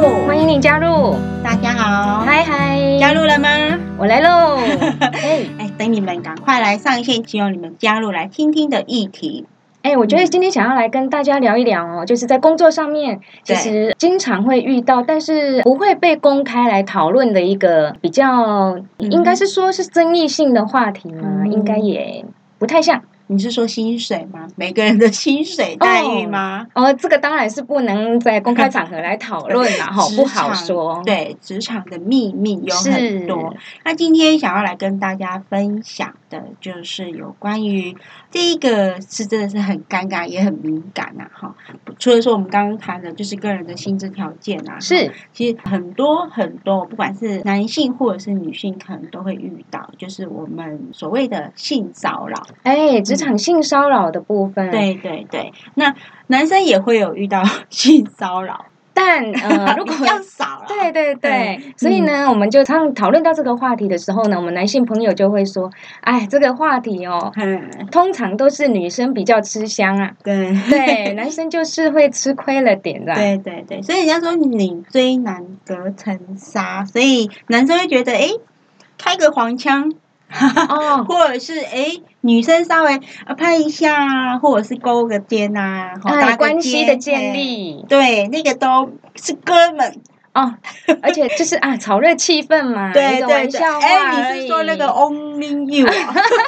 入，欢迎你加入。大家好，嗨嗨，加入了吗？我来喽。哎哎，等你们赶快来上线，希望你们加入来听听的议题。哎，我觉得今天想要来跟大家聊一聊哦，就是在工作上面，其实经常会遇到，但是不会被公开来讨论的一个比较，应该是说是争议性的话题吗？应该也不太像。你是说薪水吗？每个人的薪水待遇吗？哦，这个当然是不能在公开场合来讨 论了哈，不好说。对，职场的秘密有很多。那今天想要来跟大家分享的，就是有关于这一个是真的是很尴尬也很敏感呐哈。除了说我们刚刚谈的，就是个人的薪资条件啊，是，其实很多很多，不管是男性或者是女性，可能都会遇到，就是我们所谓的性骚扰。哎，职场性骚扰的部分，对对对，那男生也会有遇到 性骚扰，但呃，如果比较少，对对对，所以呢，我们就常讨论到这个话题的时候呢，我们男性朋友就会说，哎，这个话题哦，通常都是女生比较吃香啊，对。对，男生就是会吃亏了点的，对对对，所以人家说女追男隔层纱，所以男生会觉得，哎，开个黄腔。哦，或者是哎，女生稍微拍一下，或者是勾个肩呐，哎，关系的建立，对，那个都是哥们。哦，而且就是啊，炒热气氛嘛，对对对，哎，你是说那个 Only You，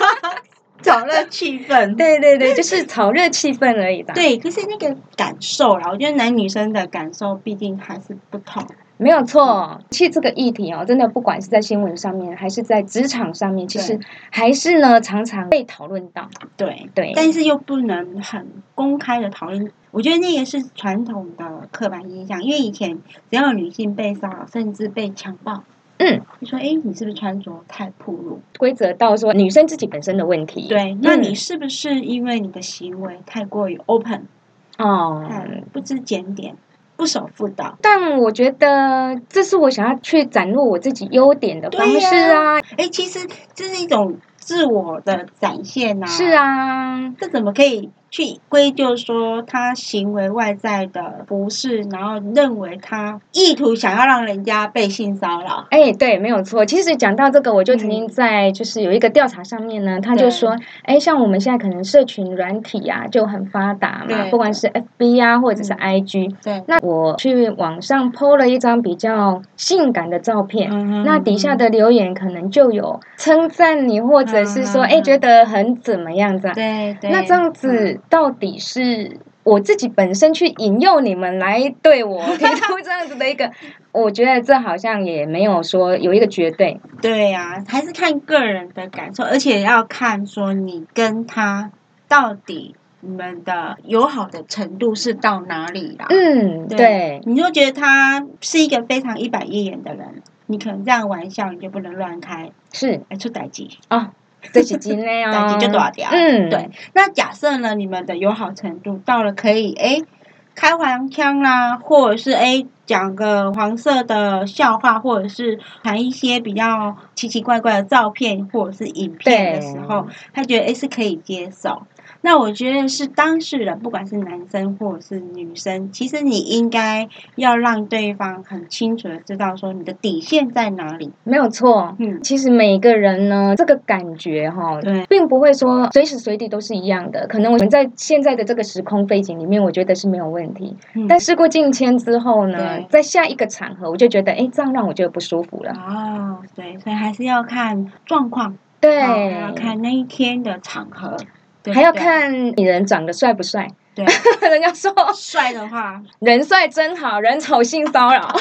炒热气氛，对对对，就是炒热气氛。而已吧。对，可是那个感受啦，我觉得男女生的感受毕竟还是不同。没有错，其实这个议题哦，真的不管是在新闻上面，还是在职场上面，其实还是呢常常被讨论到。对对，但是又不能很公开的讨论。我觉得那个是传统的刻板印象，因为以前只要女性被骚扰，甚至被强暴，嗯，你说哎，你是不是穿着太暴露？规则到说女生自己本身的问题。对，那你是不是因为你的行为太过于 open？哦，不知检点。不守妇道，但我觉得这是我想要去展露我自己优点的方式啊！哎，其实这是一种自我的展现呐。是啊，这怎么可以？去归咎说他行为外在的不是，然后认为他意图想要让人家被性骚扰。哎，对，没有错。其实讲到这个，我就曾经在就是有一个调查上面呢，他就说，哎，像我们现在可能社群软体啊就很发达嘛，不管是 FB 啊或者是 IG。对。那我去网上 PO 了一张比较性感的照片，那底下的留言可能就有称赞你，或者是说，哎，觉得很怎么样子。对对。那这样子。到底是我自己本身去引诱你们来对我 提出这样子的一个，我觉得这好像也没有说有一个绝对。对呀，还是看个人的感受，而且要看说你跟他到底你们的友好的程度是到哪里啦。嗯，对，你就觉得他是一个非常一板一眼的人，你可能这样玩笑你就不能乱开，是来出歹计啊。这几斤呢？等级就多少条？嗯，对。那假设呢，你们的友好程度到了可以哎开黄腔啦，或者是哎讲个黄色的笑话，或者是传一些比较奇奇怪怪的照片或者是影片的时候，他觉得哎是可以接受。那我觉得是当事人，不管是男生或者是女生，其实你应该要让对方很清楚的知道说你的底线在哪里。没有错，嗯，其实每个人呢，这个感觉哈，对，并不会说随时随地都是一样的。可能我们在现在的这个时空背景里面，我觉得是没有问题。但事过境迁之后呢，在下一个场合，我就觉得，哎，这样让我觉得不舒服了。哦，对，所以还是要看状况，对，要看那一天的场合。还要看你人长得帅不帅？对，人家说帅的话，人帅真好人丑性骚扰。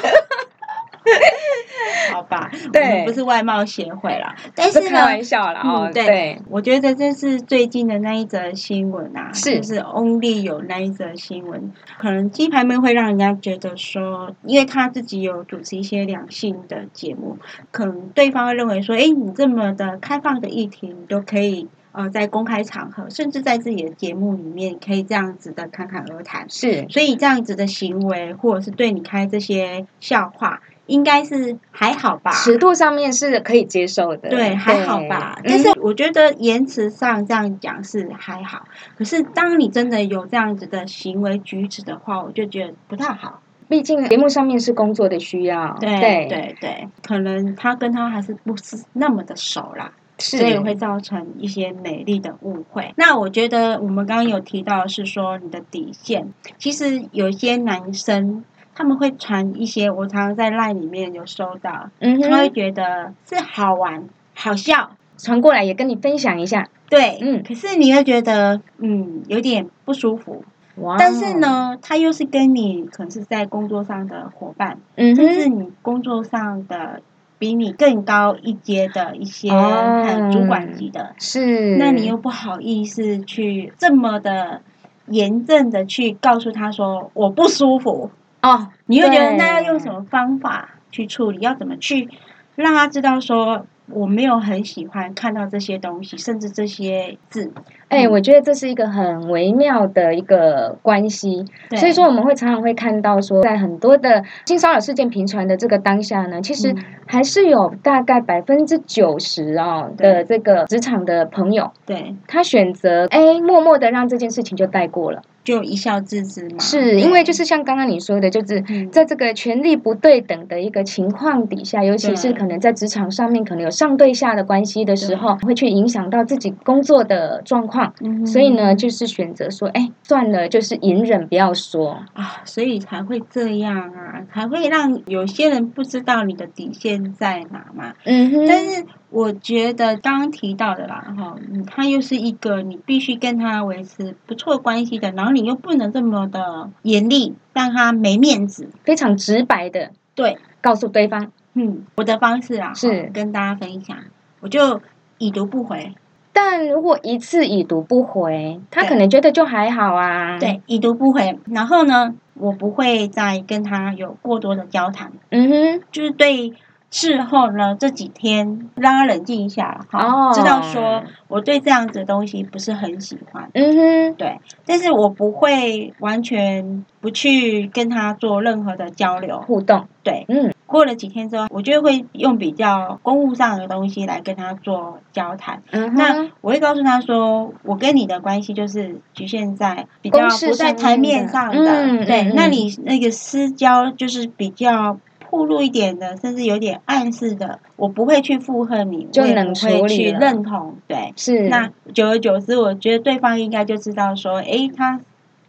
好吧，对，不是外貌协会啦，但是开玩笑啦。哦。对，我觉得这是最近的那一则新闻啊，是就是 Only 有那一则新闻，可能鸡排妹会让人家觉得说，因为他自己有主持一些两性的节目，可能对方会认为说，哎，你这么的开放的议题，你都可以。呃，在公开场合，甚至在自己的节目里面，可以这样子的侃侃而谈。是，所以这样子的行为，或者是对你开这些笑话，应该是还好吧？尺度上面是可以接受的。对，还好吧。但是我觉得言辞上这样讲是还好。可是当你真的有这样子的行为举止的话，我就觉得不太好。毕竟节目上面是工作的需要，对对对，可能他跟他还是不是那么的熟啦。所以会造成一些美丽的误会。那我觉得我们刚刚有提到是说你的底线，其实有一些男生他们会传一些，我常常在 LINE 里面有收到，嗯，他会觉得是好玩、好笑，传过来也跟你分享一下。对，嗯，可是你会觉得嗯有点不舒服。哇！但是呢，他又是跟你可能是在工作上的伙伴，嗯，甚至你工作上的。比你更高一阶的一些很主管级的，是，那你又不好意思去这么的严正的去告诉他说我不舒服哦，你又觉得那要用什么方法去处理？要怎么去让他知道说？我没有很喜欢看到这些东西，甚至这些字。哎，我觉得这是一个很微妙的一个关系。所以说，我们会常常会看到说，在很多的性骚扰事件频传的这个当下呢，其实还是有大概百分之九十啊的这个职场的朋友，对。他选择哎默默的让这件事情就带过了。就一笑置之嘛，是因为就是像刚刚你说的，就是在这个权力不对等的一个情况底下，尤其是可能在职场上面可能有上对下的关系的时候，会去影响到自己工作的状况，所以呢，就是选择说，哎，算了，就是隐忍，不要说。啊，所以才会这样啊，才会让有些人不知道你的底线在哪嘛，嗯哼，但是。我觉得刚刚提到的啦，哈，他又是一个你必须跟他维持不错关系的，然后你又不能这么的严厉，让他没面子，非常直白的对告诉对方，嗯，我的方式啊是。跟大家分享，我就已读不回。但如果一次已读不回，他可能觉得就还好啊。对，已读不回，然后呢，我不会再跟他有过多的交谈。嗯哼，就是对。事后呢，这几天让他冷静一下，好，知道说我对这样子的东西不是很喜欢，嗯哼，对，但是我不会完全不去跟他做任何的交流。互动，对，嗯，过了几天之后，我就会用比较公务上的东西来跟他做交谈，嗯那我会告诉他说，我跟你的关系就是局限在比较不在台面上的，对，那你那个私交就是比较。铺路一点的，甚至有点暗示的，我不会去附和你，就能会去认同，对，是。那久而久之，我觉得对方应该就知道说，哎，他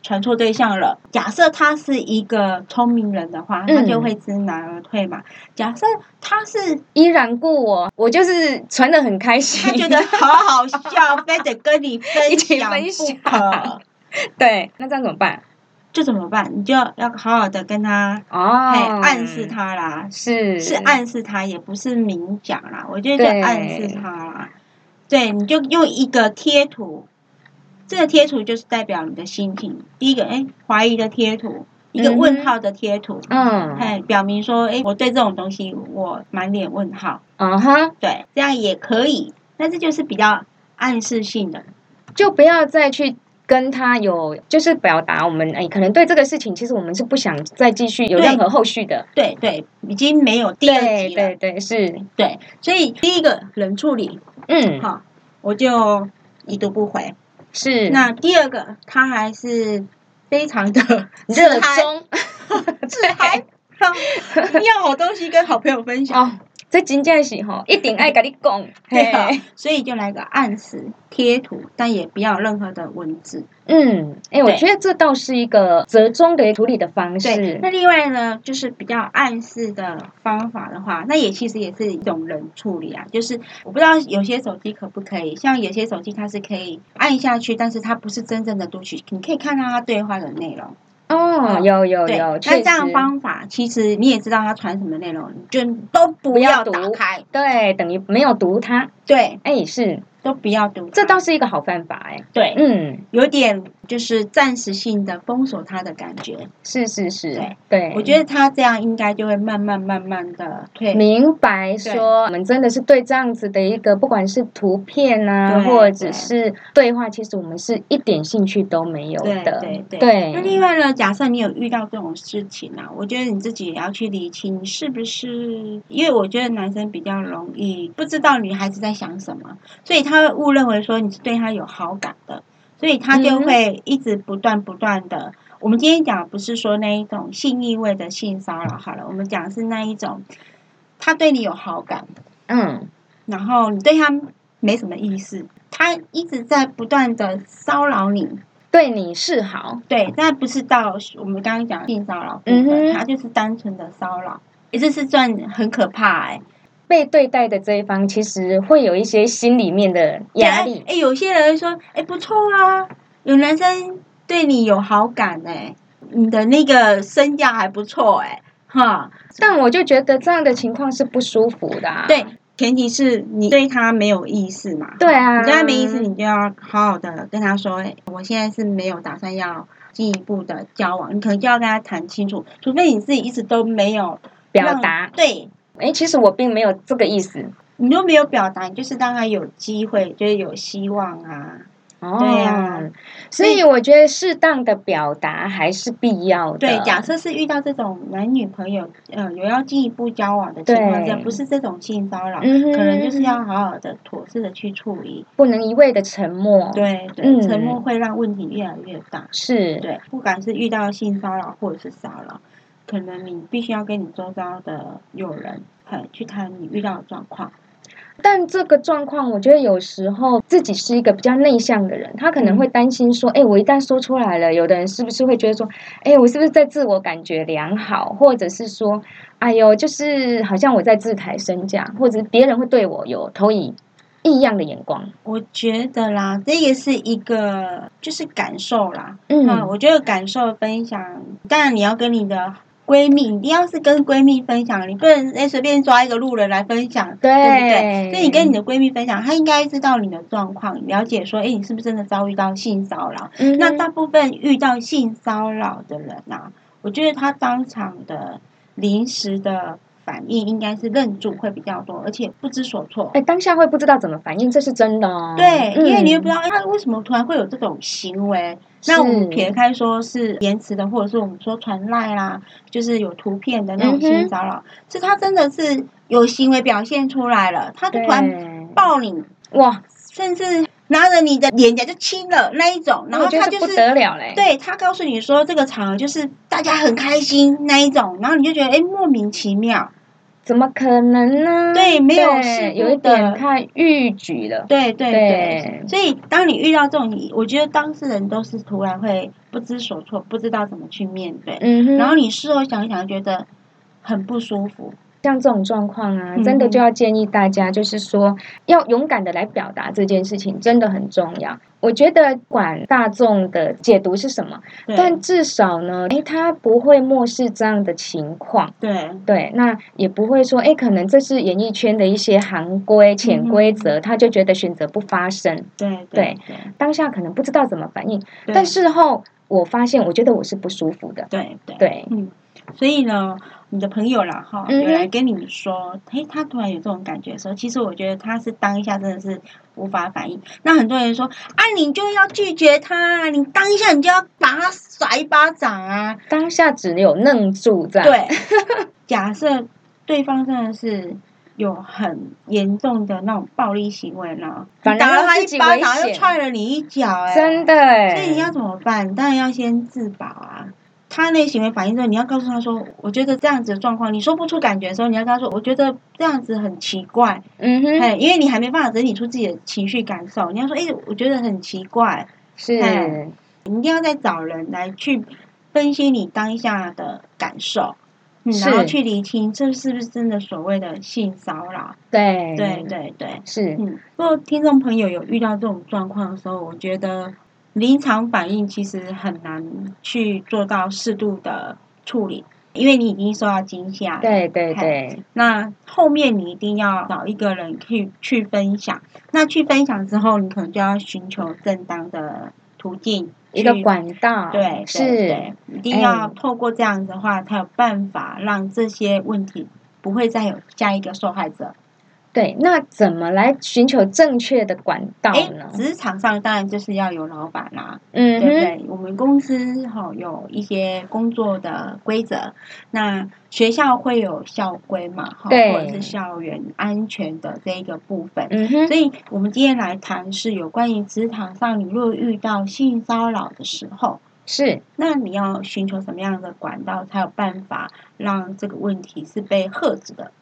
传错对象了。假设他是一个聪明人的话，他就会知难而退嘛。假设他是依然故我，我就是传的很开心，他觉得 好好笑，非得跟你分 享不可。对，那这样怎么办？就怎么办？你就要要好好的跟他哦，暗示他啦，是是暗示他，也不是明讲啦。我觉得就暗示他啦。对，你就用一个贴图，这个贴图就是代表你的心情。第一个，哎，怀疑的贴图，一个问号的贴图，嗯，哎，表明说，哎，我对这种东西我满脸问号。嗯哼，对，这样也可以，但是就是比较暗示性的，就不要再去。跟他有就是表达我们哎，可能对这个事情，其实我们是不想再继续有任何后续的。对对，已经没有第二集了。对对是，对。所以第一个冷处理，嗯，好，我就已读不回。是。那第二个，他还是非常的 热衷，自嗨，要好 东西跟好朋友分享。这真正是吼，一定爱跟你讲，对，所以就来个暗示贴图，但也不要任何的文字。嗯，哎，我觉得这倒是一个折中的处理的方式。那另外呢，就是比较暗示的方法的话，那也其实也是一种冷处理啊。就是我不知道有些手机可不可以，像有些手机它是可以按下去，但是它不是真正的读取，你可以看到它对话的内容。哦，有有有，那这样方法其实你也知道他传什么内容，就都不要打开，对，等于没有读它，对，哎是。都不要读，这倒是一个好办法哎。对，嗯，有点就是暂时性的封锁他的感觉。是是是，对对。我觉得他这样应该就会慢慢慢慢的退。明白，说我们真的是对这样子的一个，不管是图片啊，或者是对话，其实我们是一点兴趣都没有的。对对对。那另外呢，假设你有遇到这种事情啊，我觉得你自己也要去理清是不是，因为我觉得男生比较容易不知道女孩子在想什么，所以他。他会误认为说你是对他有好感的，所以他就会一直不断不断的我们今天讲不是说那一种性意味的性骚扰，好了，我们讲是那一种，他对你有好感，嗯，然后你对他没什么意思，他一直在不断的骚扰你，对你示好，对，但不是到我们刚刚讲性骚扰嗯哼，他就是单纯的骚扰，这是算很可怕哎。被对待的这一方其实会有一些心里面的压力。哎，有些人说，哎，不错啊，有男生对你有好感哎，你的那个身价还不错哎，哈。但我就觉得这样的情况是不舒服的。对，前提是你对他没有意思嘛。对啊。你对他没意思，你就要好好的跟他说，我现在是没有打算要进一步的交往，你可能就要跟他谈清楚，除非你自己一直都没有表达。对。哎，其实我并没有这个意思。你都没有表达，就是当他有机会，就是有希望啊。哦，对呀。所以我觉得适当的表达还是必要的。对，假设是遇到这种男女朋友，呃，有要进一步交往的情况下，不是这种性骚扰，可能就是要好好的、妥适的去处理，不能一味的沉默。对对，沉默会让问题越来越大。是，对，不管是遇到性骚扰或者是骚扰。可能你必须要跟你周遭的友人，很去谈你遇到的状况。但这个状况，我觉得有时候自己是一个比较内向的人，他可能会担心说：“哎，我一旦说出来了，有的人是不是会觉得说，哎，我是不是在自我感觉良好，或者是说，哎呦，就是好像我在自抬身价，或者别人会对我有投以异样的眼光？”我觉得啦，这也是一个就是感受啦。嗯，我觉得感受分享，当然你要跟你的。闺蜜，你要是跟闺蜜分享，你不能哎随便抓一个路人来分享，对不对？所以你跟你的闺蜜分享，她应该知道你的状况，了解说，哎，你是不是真的遭遇到性骚扰？那大部分遇到性骚扰的人啊，我觉得他当场的临时的。反应应该是愣住会比较多，而且不知所措。哎，当下会不知道怎么反应，这是真的哦。对，因为你也不知道他为什么突然会有这种行为。那我们撇开说是延迟的，或者是我们说传赖啦，就是有图片的那种性骚扰，是他真的是有行为表现出来了，他就突然抱你哇，甚至。拿着你的脸颊就亲了那一种，然后他就是不得了嘞。对他告诉你说这个场合就是大家很开心那一种，然后你就觉得哎莫名其妙，怎么可能呢？对，没有是有一点太逾矩了。对对对，所以当你遇到这种，我觉得当事人都是突然会不知所措，不知道怎么去面对。嗯然后你事后想一想，觉得很不舒服。像这种状况啊，真的就要建议大家，就是说要勇敢的来表达这件事情，真的很重要。我觉得管大众的解读是什么，但至少呢，哎，他不会漠视这样的情况。对对，那也不会说，哎，可能这是演艺圈的一些行规、潜规则，他就觉得选择不发声。对对，当下可能不知道怎么反应，但事后我发现，我觉得我是不舒服的。对对对，嗯。所以呢，你的朋友啦哈，有来跟你说，嘿，他突然有这种感觉的时候，其实我觉得他是当下真的是无法反应。那很多人说，啊，你就要拒绝他，你当下你就要把他甩一巴掌啊，当下只有愣住在。对，假设对方真的是有很严重的那种暴力行为呢，打了他一巴掌又踹了你一脚，哎，真的哎，所以你要怎么办？当然要先自保啊。他那行为反应之后，你要告诉他说：“我觉得这样子的状况，你说不出感觉的时候，你要跟他说，我觉得这样子很奇怪。”嗯哼，哎，因为你还没办法整理出自己的情绪感受，你要说：“哎，我觉得很奇怪。”是，你一定要再找人来去分析你当下的感受，然后去厘清这是不是真的所谓的性骚扰。对，对，对，对，是。嗯，如果听众朋友有遇到这种状况的时候，我觉得。临场反应其实很难去做到适度的处理，因为你已经受到惊吓。对对对。那后面你一定要找一个人去去分享。那去分享之后，你可能就要寻求正当的途径，一个管道。对，是，一定要透过这样的话，才有办法让这些问题不会再有下一个受害者。对，那怎么来寻求正确的管道呢？职场上当然就是要有老板啦，嗯，对不对？我们公司哈有一些工作的规则，那学校会有校规嘛，哈，或者是校园安全的这一个部分。嗯哼，所以我们今天来谈是有关于职场上，你若遇到性骚扰的时候，是，那你要寻求什么样的管道，才有办法让这个问题是被遏制的？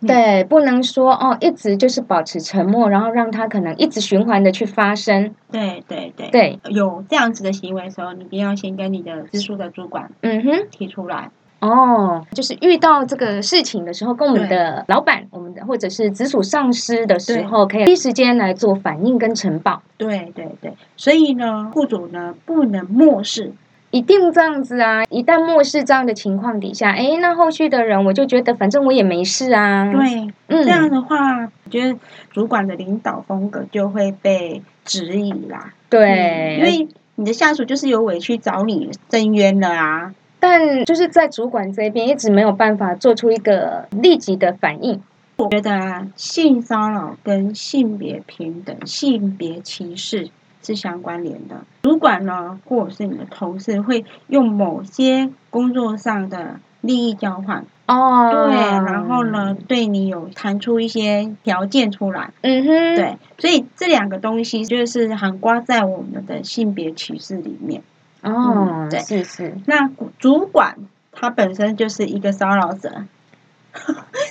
对，不能说哦，一直就是保持沉默，然后让他可能一直循环的去发生。对对对，对，有这样子的行为的时候，你一定要先跟你的直属的主管，嗯哼，提出来。哦，就是遇到这个事情的时候，跟我们的老板、我们的或者是直属上司的时候，可以第一时间来做反应跟呈报。对对对，所以呢，雇主呢不能漠视，一定这样子啊！一旦漠视这样的情况底下，哎，那后续的人我就觉得反正我也没事啊。对，嗯，这样的话，我觉得主管的领导风格就会被质疑啦。对，因为你的下属就是有委屈找你申冤了啊。但就是在主管这边一直没有办法做出一个立即的反应。我觉得性骚扰跟性别平等、性别歧视是相关联的。主管呢，或者是你的同事，会用某些工作上的利益交换哦，对，然后呢，对你有谈出一些条件出来，嗯哼，对，所以这两个东西就是含挂在我们的性别歧视里面。哦，对，是是。那主管他本身就是一个骚扰者，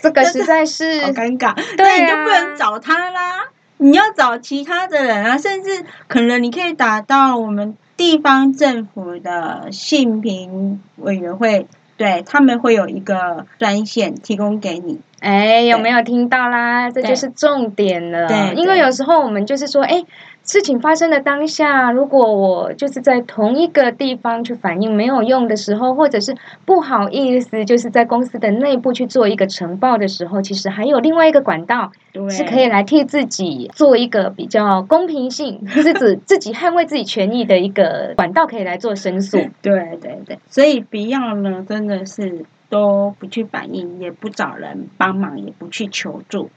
这个 实在是好尴尬。对，你就不能找他啦，你要找其他的人啊，甚至可能你可以打到我们地方政府的性平委员会，对他们会有一个专线提供给你。哎，有没有听到啦？这就是重点了。对，因为有时候我们就是说，哎。事情发生的当下，如果我就是在同一个地方去反映没有用的时候，或者是不好意思，就是在公司的内部去做一个呈报的时候，其实还有另外一个管道是可以来替自己做一个比较公平性，是指自己捍卫自己权益的一个管道，可以来做申诉。对对对，所以不要呢，真的是都不去反映，也不找人帮忙，也不去求助。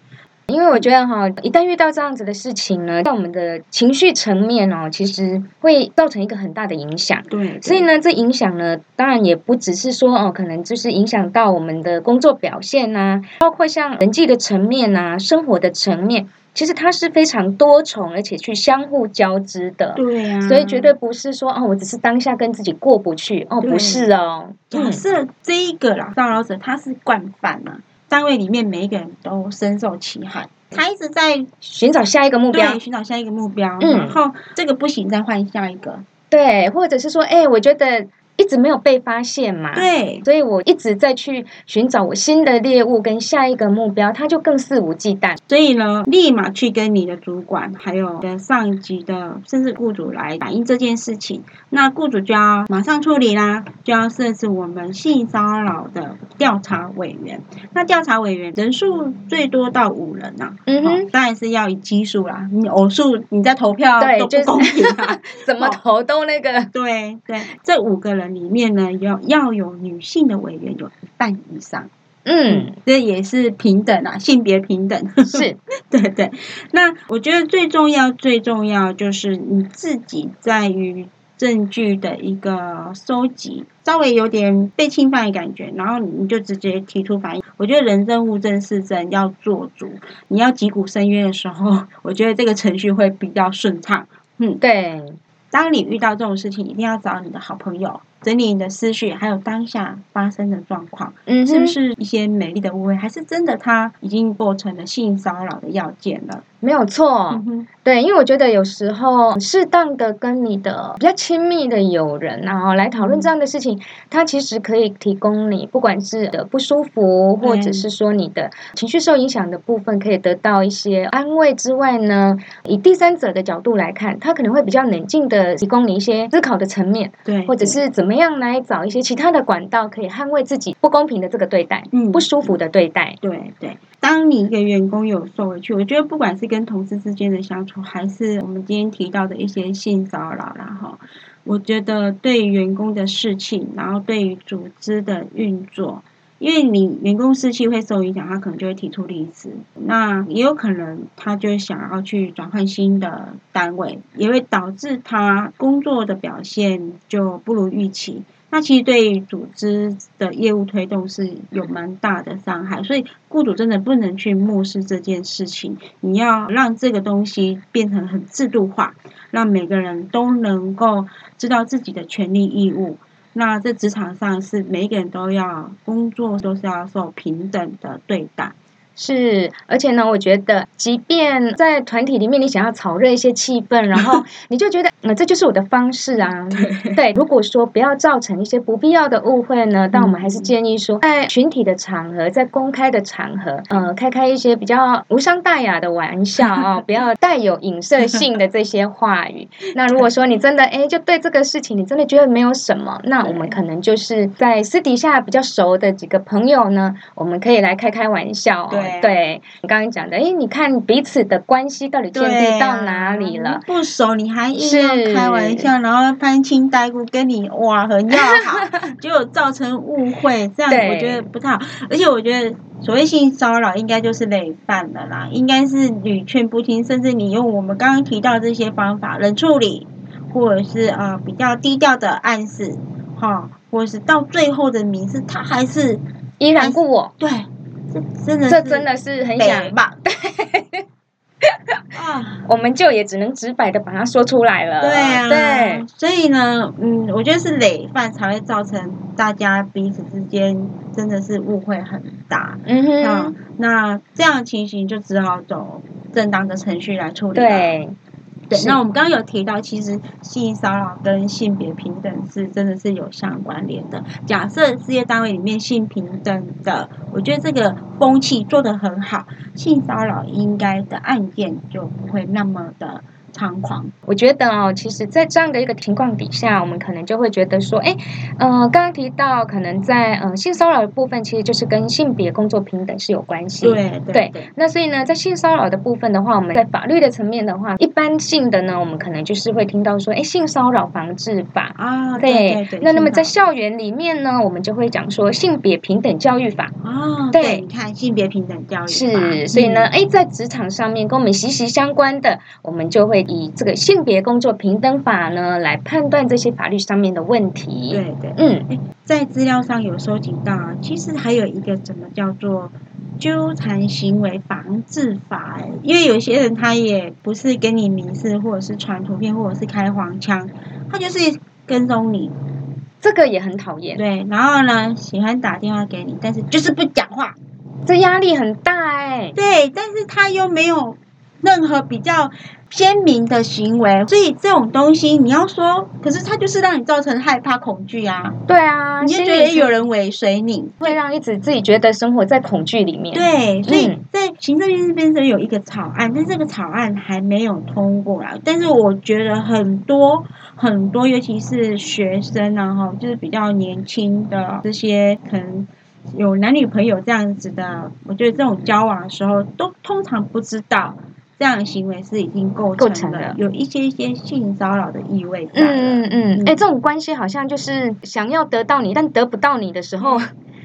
因为我觉得哈，一旦遇到这样子的事情呢，在我们的情绪层面哦，其实会造成一个很大的影响。对，所以呢，这影响呢，当然也不只是说哦，可能就是影响到我们的工作表现呐，包括像人际的层面呐，生活的层面，其实它是非常多重，而且去相互交织的。对呀，所以绝对不是说哦，我只是当下跟自己过不去哦，不是哦。假设这一个啦，骚扰者他是惯犯嘛。单位里面每一个人都深受其害，他一直在寻找下一个目标，寻找下一个目标，然后这个不行，再换下一个，对，或者是说，哎，我觉得。一直没有被发现嘛？对，所以我一直在去寻找我新的猎物跟下一个目标，他就更肆无忌惮。所以呢，立马去跟你的主管、还有跟上级的，甚至雇主来反映这件事情。那雇主就要马上处理啦，就要设置我们性骚扰的调查委员。那调查委员人数最多到五人呐。嗯哼，当然是要以基数啦，你偶数你在投票都不公平啊，怎么投都那个。对对，这五个人。里面呢，要要有女性的委员有一半以上，嗯，这也是平等啊，性别平等是，对对。那我觉得最重要、最重要就是你自己在于证据的一个收集，稍微有点被侵犯的感觉，然后你就直接提出反应。我觉得人证物证事证要做足，你要击鼓申冤的时候，我觉得这个程序会比较顺畅。嗯，对。当你遇到这种事情，一定要找你的好朋友。整理你的思绪，还有当下发生的状况，嗯，是不是一些美丽的误会，还是真的他已经构成了性骚扰的要件了？没有错，对，因为我觉得有时候适当的跟你的比较亲密的友人然后来讨论这样的事情，他其实可以提供你不管是的不舒服，或者是说你的情绪受影响的部分，可以得到一些安慰之外呢，以第三者的角度来看，他可能会比较冷静的提供你一些思考的层面，对，或者是怎。怎么样来找一些其他的管道，可以捍卫自己不公平的这个对待，嗯，不舒服的对待。对对，当你一个员工有受委屈，我觉得不管是跟同事之间的相处，还是我们今天提到的一些性骚扰然后我觉得对员工的士气，然后对于组织的运作。因为你员工士气会受影响，他可能就会提出离职。那也有可能他就想要去转换新的单位，也会导致他工作的表现就不如预期。那其实对于组织的业务推动是有蛮大的伤害。所以雇主真的不能去漠视这件事情，你要让这个东西变成很制度化。让每个人都能够知道自己的权利义务。那在职场上是每一个人都要工作，都是要受平等的对待。是，而且呢，我觉得，即便在团体里面，你想要炒热一些气氛，然后 你就觉得，嗯，这就是我的方式啊。对，如果说不要造成一些不必要的误会呢，但我们还是建议说，在群体的场合，在公开的场合，呃，开开一些比较无伤大雅的玩笑啊，不要带有影射性的这些话语。那如果说你真的，哎，就对这个事情你真的觉得没有什么，那我们可能就是在私底下比较熟的几个朋友呢，我们可以来开开玩笑。对。对你刚刚讲的，哎，你看彼此的关系到底建立到哪里了？不熟你还硬要开玩笑，然后攀亲带故跟你哇很要好，结果造成误会，这样我觉得不太好。而且我觉得所谓性骚扰应该就是累犯的啦，应该是屡劝不听，甚至你用我们刚刚提到这些方法冷处理，或者是呃比较低调的暗示，哈，或者是到最后的名字他还是依然故我，对。这 真的，这真的是很想 啊！我们就也只能直白的把它说出来了。对啊，对，所以呢，嗯，我觉得是累犯才会造成大家彼此之间真的是误会很大。嗯哼，那这样情形就只好走正当的程序来处理对。对，那我们刚刚有提到，其实性骚扰跟性别平等是真的是有相关联的。假设事业单位里面性平等的，我觉得这个风气做得很好，性骚扰应该的案件就不会那么的。猖狂，我觉得哦，其实，在这样的一个情况底下，我们可能就会觉得说，哎，呃，刚刚提到，可能在呃性骚扰的部分，其实就是跟性别工作平等是有关系。对对。那所以呢，在性骚扰的部分的话，我们在法律的层面的话，一般性的呢，我们可能就是会听到说，哎，性骚扰防治法啊，对对。那那么在校园里面呢，我们就会讲说性别平等教育法啊，对，你看性别平等教育是，所以呢，哎，在职场上面跟我们息息相关的，我们就会。以这个性别工作平等法呢，来判断这些法律上面的问题。对对，嗯，在资料上有收集到，其实还有一个怎么叫做纠缠行为防治法？因为有些人他也不是跟你明示，或者是传图片，或者是开黄腔，他就是跟踪你，这个也很讨厌。对，然后呢，喜欢打电话给你，但是就是不讲话，这压力很大哎。对，但是他又没有任何比较。鲜明的行为，所以这种东西你要说，可是它就是让你造成害怕、恐惧啊。对啊，你就觉得有人尾随你，会让一直自己觉得生活在恐惧里面。对，所以在行政院这边是有一个草案，但这个草案还没有通过啦。但是我觉得很多很多，尤其是学生啊，哈，就是比较年轻的这些，可能有男女朋友这样子的，我觉得这种交往的时候，都通常不知道。这样的行为是已经构成了有一些些性骚扰的意味在。嗯嗯嗯，哎，这种关系好像就是想要得到你，但得不到你的时候，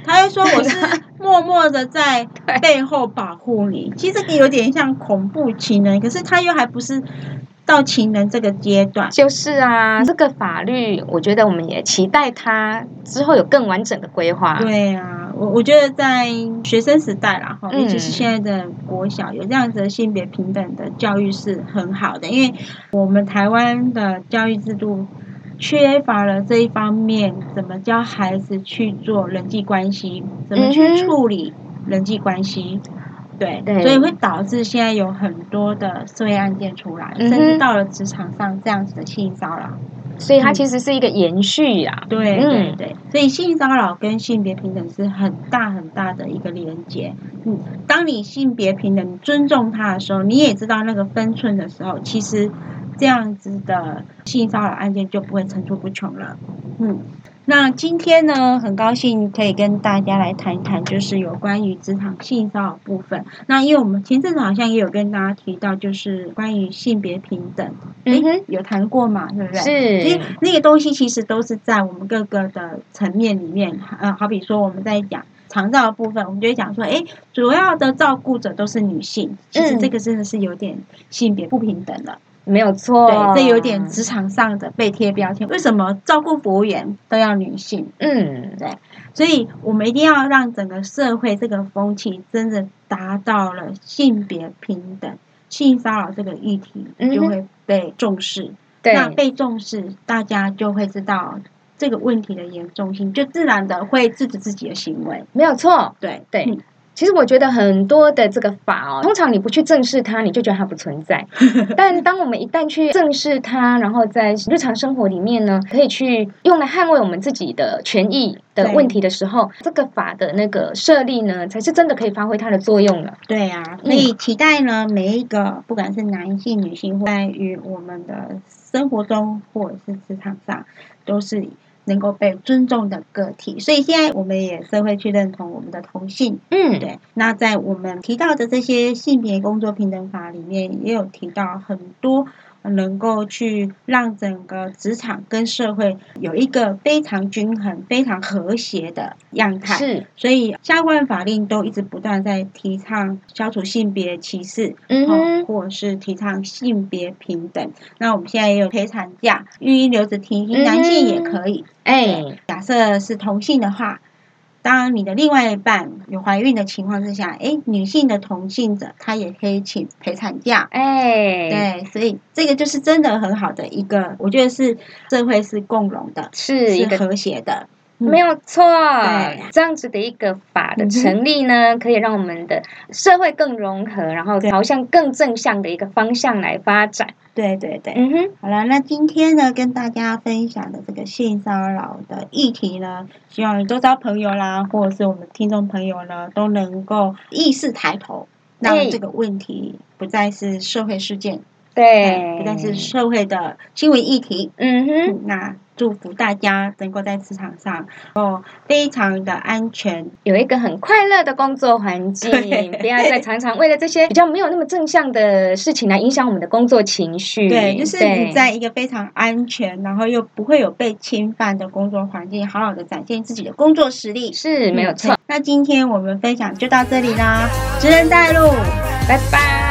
他会说我是 默默的在背后保护你。其实这个有点像恐怖情人，可是他又还不是。到情人这个阶段，就是啊，这个法律，我觉得我们也期待他之后有更完整的规划。对啊，我我觉得在学生时代啦，哈，尤其是现在的国小，有这样子的性别平等的教育是很好的，因为我们台湾的教育制度缺乏了这一方面，怎么教孩子去做人际关系，怎么去处理人际关系。对，所以会导致现在有很多的社会案件出来，甚至到了职场上这样子的性骚扰，所以它其实是一个延续呀。对对对，所以性骚扰跟性别平等是很大很大的一个连接。嗯，当你性别平等、尊重他的时候，你也知道那个分寸的时候，其实这样子的性骚扰案件就不会层出不穷了。嗯。那今天呢，很高兴可以跟大家来谈一谈，就是有关于职场性骚扰部分。那因为我们前阵子好像也有跟大家提到，就是关于性别平等，嗯哼，有谈过嘛，对不对？是。因为那个东西其实都是在我们各个的层面里面，呃，好比说我们在讲长照的部分，我们就会讲说，哎，主要的照顾者都是女性，其实这个真的是有点性别不平等的。没有错，对，这有点职场上的被贴标签。为什么照顾服务员都要女性？嗯，对，所以我们一定要让整个社会这个风气真的达到了性别平等。性骚扰这个议题就会被重视。那被重视，大家就会知道这个问题的严重性，就自然的会制止自己的行为。没有错，对对。其实我觉得很多的这个法哦，通常你不去正视它，你就觉得它不存在。但当我们一旦去正视它，然后在日常生活里面呢，可以去用来捍卫我们自己的权益的问题的时候，这个法的那个设立呢，才是真的可以发挥它的作用了。对啊，所以期待呢，每一个不管是男性、女性，在于我们的生活中或者是职场上，都是。能够被尊重的个体，所以现在我们也社会去认同我们的同性，嗯，对。那在我们提到的这些性别工作平等法里面，也有提到很多。能够去让整个职场跟社会有一个非常均衡、非常和谐的样态。是，所以相关法令都一直不断在提倡消除性别歧视，嗯，或者是提倡性别平等。那我们现在也有陪产假，育婴留职停薪，男性也可以。哎，假设是同性的话。当你的另外一半有怀孕的情况之下，哎，女性的同性者她也可以请陪产假，哎，对，所以这个就是真的很好的一个，我觉得是社会是共荣的，是一个和谐的。没有错，这样子的一个法的成立呢，可以让我们的社会更融合，然后朝向更正向的一个方向来发展。对对对，嗯哼，好了，那今天呢，跟大家分享的这个性骚扰的议题呢，希望周遭朋友啦，或者是我们听众朋友呢，都能够意识抬头，让这个问题不再是社会事件，对，不再是社会的新闻议题。嗯哼，那。祝福大家能够在职场上哦，非常的安全，有一个很快乐的工作环境，不要再常常为了这些比较没有那么正向的事情来影响我们的工作情绪。对，就是你在一个非常安全，然后又不会有被侵犯的工作环境，好好的展现自己的工作实力是没有错。那今天我们分享就到这里啦，职人带路，拜拜。